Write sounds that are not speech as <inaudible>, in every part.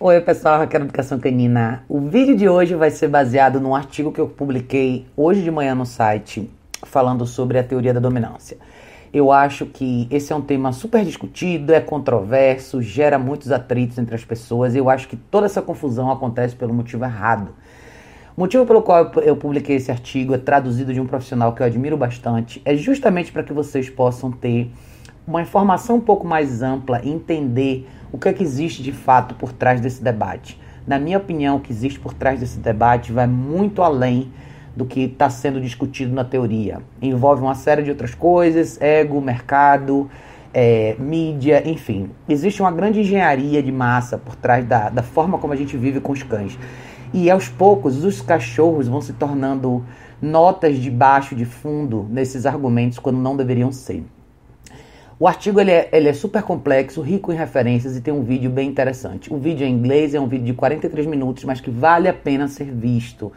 Oi pessoal, Raquel Educação Canina. O vídeo de hoje vai ser baseado num artigo que eu publiquei hoje de manhã no site falando sobre a teoria da dominância. Eu acho que esse é um tema super discutido, é controverso, gera muitos atritos entre as pessoas e eu acho que toda essa confusão acontece pelo motivo errado. O motivo pelo qual eu publiquei esse artigo é traduzido de um profissional que eu admiro bastante, é justamente para que vocês possam ter uma informação um pouco mais ampla e entender o que é que existe de fato por trás desse debate. Na minha opinião, o que existe por trás desse debate vai muito além do que está sendo discutido na teoria. Envolve uma série de outras coisas, ego, mercado, é, mídia, enfim. Existe uma grande engenharia de massa por trás da, da forma como a gente vive com os cães. E aos poucos os cachorros vão se tornando notas de baixo, de fundo nesses argumentos quando não deveriam ser. O artigo ele é, ele é, super complexo, rico em referências e tem um vídeo bem interessante. O vídeo é em inglês, é um vídeo de 43 minutos, mas que vale a pena ser visto.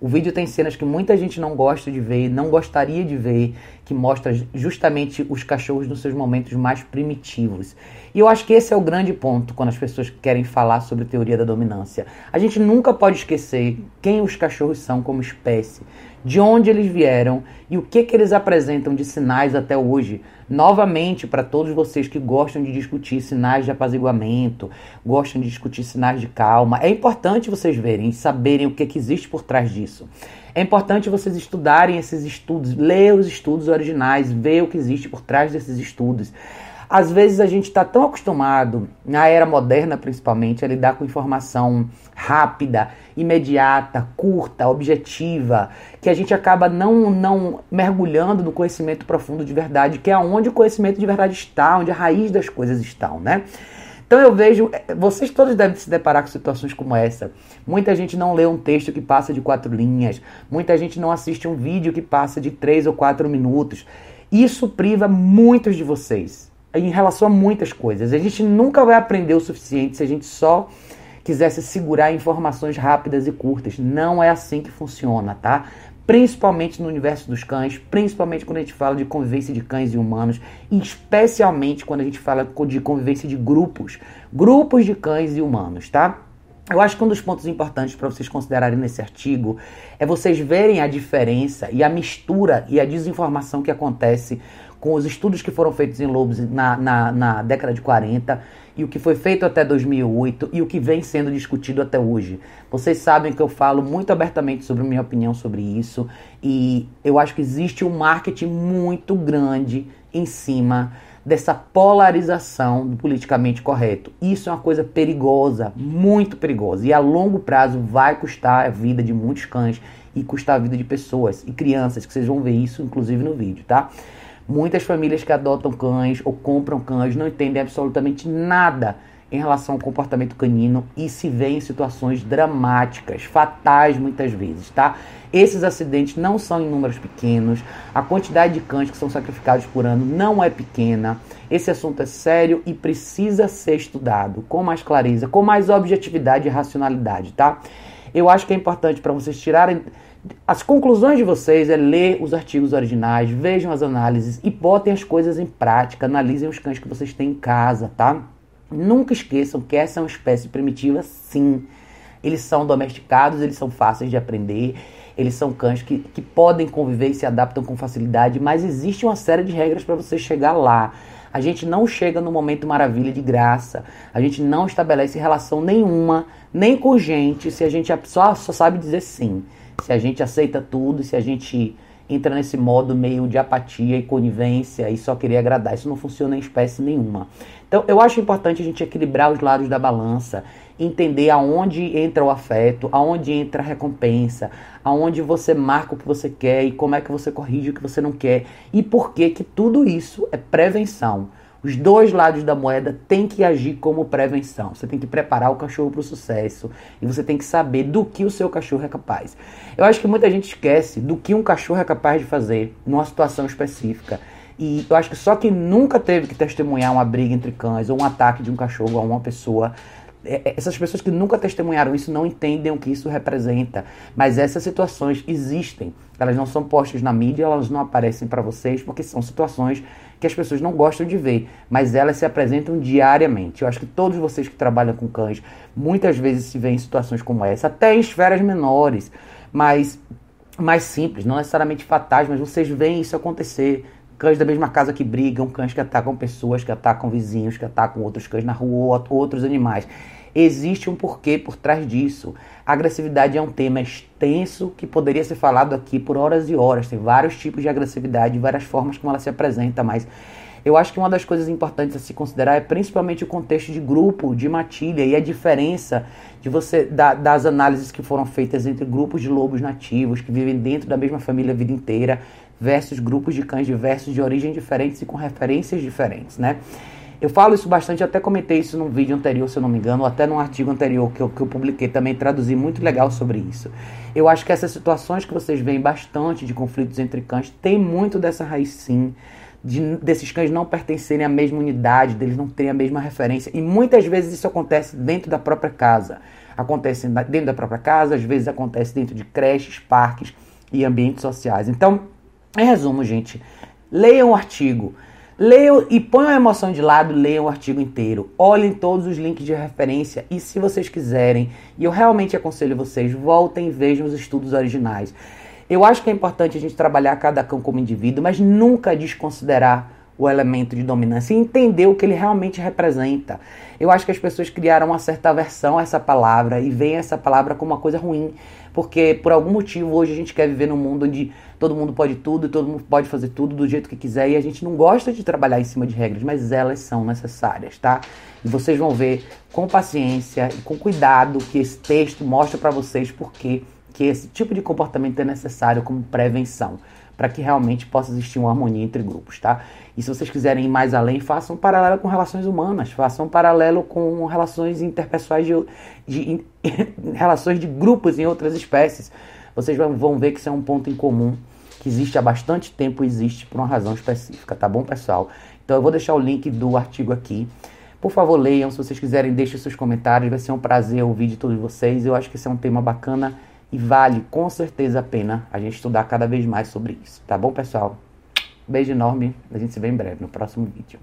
O vídeo tem cenas que muita gente não gosta de ver, não gostaria de ver, que mostra justamente os cachorros nos seus momentos mais primitivos. E eu acho que esse é o grande ponto quando as pessoas querem falar sobre teoria da dominância. A gente nunca pode esquecer quem os cachorros são como espécie, de onde eles vieram e o que, que eles apresentam de sinais até hoje. Novamente, para todos vocês que gostam de discutir sinais de apaziguamento, gostam de discutir sinais de calma, é importante vocês verem saberem o que, que existe por trás disso. É importante vocês estudarem esses estudos, ler os estudos originais, ver o que existe por trás desses estudos. Às vezes a gente está tão acostumado, na era moderna principalmente, a lidar com informação rápida, imediata, curta, objetiva, que a gente acaba não, não mergulhando no conhecimento profundo de verdade, que é onde o conhecimento de verdade está, onde a raiz das coisas estão, né? Então eu vejo, eh, vocês todos devem se deparar com situações como essa. Muita gente não lê um texto que passa de quatro linhas, muita gente não assiste um vídeo que passa de três ou quatro minutos. Isso priva muitos de vocês em relação a muitas coisas. A gente nunca vai aprender o suficiente se a gente só quisesse segurar informações rápidas e curtas. Não é assim que funciona, tá? Principalmente no universo dos cães, principalmente quando a gente fala de convivência de cães e humanos, e especialmente quando a gente fala de convivência de grupos, grupos de cães e humanos, tá? Eu acho que um dos pontos importantes para vocês considerarem nesse artigo é vocês verem a diferença e a mistura e a desinformação que acontece com os estudos que foram feitos em lobos na, na, na, década de 40 e o que foi feito até 2008 e o que vem sendo discutido até hoje. Vocês sabem que eu falo muito abertamente sobre minha opinião sobre isso e eu acho que existe um marketing muito grande em cima dessa polarização do politicamente correto. Isso é uma coisa perigosa, muito perigosa e a longo prazo vai custar a vida de muitos cães e custar a vida de pessoas e crianças, que vocês vão ver isso inclusive no vídeo, tá? Muitas famílias que adotam cães ou compram cães não entendem absolutamente nada em relação ao comportamento canino e se vê em situações dramáticas, fatais muitas vezes, tá? Esses acidentes não são em números pequenos, a quantidade de cães que são sacrificados por ano não é pequena. Esse assunto é sério e precisa ser estudado com mais clareza, com mais objetividade e racionalidade, tá? Eu acho que é importante para vocês tirarem as conclusões de vocês é ler os artigos originais, vejam as análises e botem as coisas em prática, analisem os cães que vocês têm em casa, tá? Nunca esqueçam que essa é uma espécie primitiva, sim. Eles são domesticados, eles são fáceis de aprender, eles são cães que, que podem conviver e se adaptam com facilidade, mas existe uma série de regras para você chegar lá. A gente não chega no momento maravilha de graça. A gente não estabelece relação nenhuma, nem com gente, se a gente só, só sabe dizer sim se a gente aceita tudo, se a gente entra nesse modo meio de apatia e conivência e só querer agradar. Isso não funciona em espécie nenhuma. Então, eu acho importante a gente equilibrar os lados da balança, entender aonde entra o afeto, aonde entra a recompensa, aonde você marca o que você quer e como é que você corrige o que você não quer e por que que tudo isso é prevenção. Os dois lados da moeda têm que agir como prevenção. Você tem que preparar o cachorro para o sucesso e você tem que saber do que o seu cachorro é capaz. Eu acho que muita gente esquece do que um cachorro é capaz de fazer numa situação específica. E eu acho que só quem nunca teve que testemunhar uma briga entre cães ou um ataque de um cachorro a uma pessoa essas pessoas que nunca testemunharam isso não entendem o que isso representa. Mas essas situações existem. Elas não são postas na mídia, elas não aparecem para vocês, porque são situações que as pessoas não gostam de ver, mas elas se apresentam diariamente. Eu acho que todos vocês que trabalham com cães, muitas vezes se veem em situações como essa, até em esferas menores, mas mais simples, não necessariamente fatais, mas vocês veem isso acontecer. Cães da mesma casa que brigam, cães que atacam pessoas, que atacam vizinhos, que atacam outros cães na rua, outros animais. Existe um porquê por trás disso. A agressividade é um tema extenso que poderia ser falado aqui por horas e horas. Tem vários tipos de agressividade, várias formas como ela se apresenta, mas eu acho que uma das coisas importantes a se considerar é principalmente o contexto de grupo, de matilha e a diferença de você da, das análises que foram feitas entre grupos de lobos nativos que vivem dentro da mesma família a vida inteira versus grupos de cães diversos de origem diferentes e com referências diferentes, né? Eu falo isso bastante, até comentei isso num vídeo anterior, se eu não me engano, ou até num artigo anterior que eu, que eu publiquei também, traduzi muito legal sobre isso. Eu acho que essas situações que vocês veem bastante de conflitos entre cães tem muito dessa raiz sim, de, desses cães não pertencerem à mesma unidade, deles não terem a mesma referência. E muitas vezes isso acontece dentro da própria casa. Acontece dentro da própria casa, às vezes acontece dentro de creches, parques e ambientes sociais. Então, em resumo, gente, leiam o artigo. Leiam e ponham a emoção de lado, leiam o artigo inteiro. Olhem todos os links de referência e se vocês quiserem, e eu realmente aconselho vocês, voltem e vejam os estudos originais. Eu acho que é importante a gente trabalhar cada cão como indivíduo, mas nunca desconsiderar o elemento de dominância e entender o que ele realmente representa. Eu acho que as pessoas criaram uma certa aversão a essa palavra e veem essa palavra como uma coisa ruim, porque por algum motivo hoje a gente quer viver num mundo onde todo mundo pode tudo, todo mundo pode fazer tudo do jeito que quiser e a gente não gosta de trabalhar em cima de regras, mas elas são necessárias, tá? E vocês vão ver com paciência e com cuidado que esse texto mostra para vocês porque que esse tipo de comportamento é necessário como prevenção, para que realmente possa existir uma harmonia entre grupos, tá? E se vocês quiserem ir mais além, façam um paralelo com relações humanas, façam um paralelo com relações interpessoais de, de, <laughs> relações de grupos em outras espécies. Vocês vão ver que isso é um ponto em comum que existe há bastante tempo, existe por uma razão específica, tá bom, pessoal? Então eu vou deixar o link do artigo aqui. Por favor, leiam. Se vocês quiserem, deixem seus comentários. Vai ser um prazer ouvir de todos vocês. Eu acho que esse é um tema bacana e vale com certeza a pena a gente estudar cada vez mais sobre isso. Tá bom, pessoal? Beijo enorme. A gente se vê em breve no próximo vídeo.